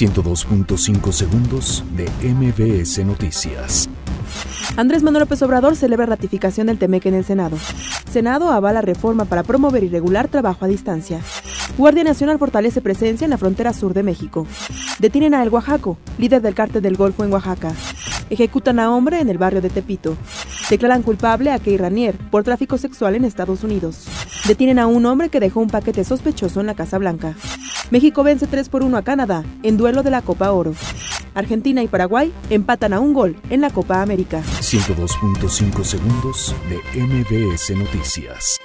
102.5 segundos de MBS Noticias. Andrés Manuel López Obrador celebra ratificación del TEMEC en el Senado. Senado avala reforma para promover y regular trabajo a distancia. Guardia Nacional fortalece presencia en la frontera sur de México. Detienen a El Oaxaco, líder del cártel del Golfo en Oaxaca. Ejecutan a hombre en el barrio de Tepito. Declaran culpable a Key Ranier por tráfico sexual en Estados Unidos. Detienen a un hombre que dejó un paquete sospechoso en la Casa Blanca. México vence 3 por 1 a Canadá en duelo de la Copa Oro. Argentina y Paraguay empatan a un gol en la Copa América. 102.5 segundos de MBS Noticias.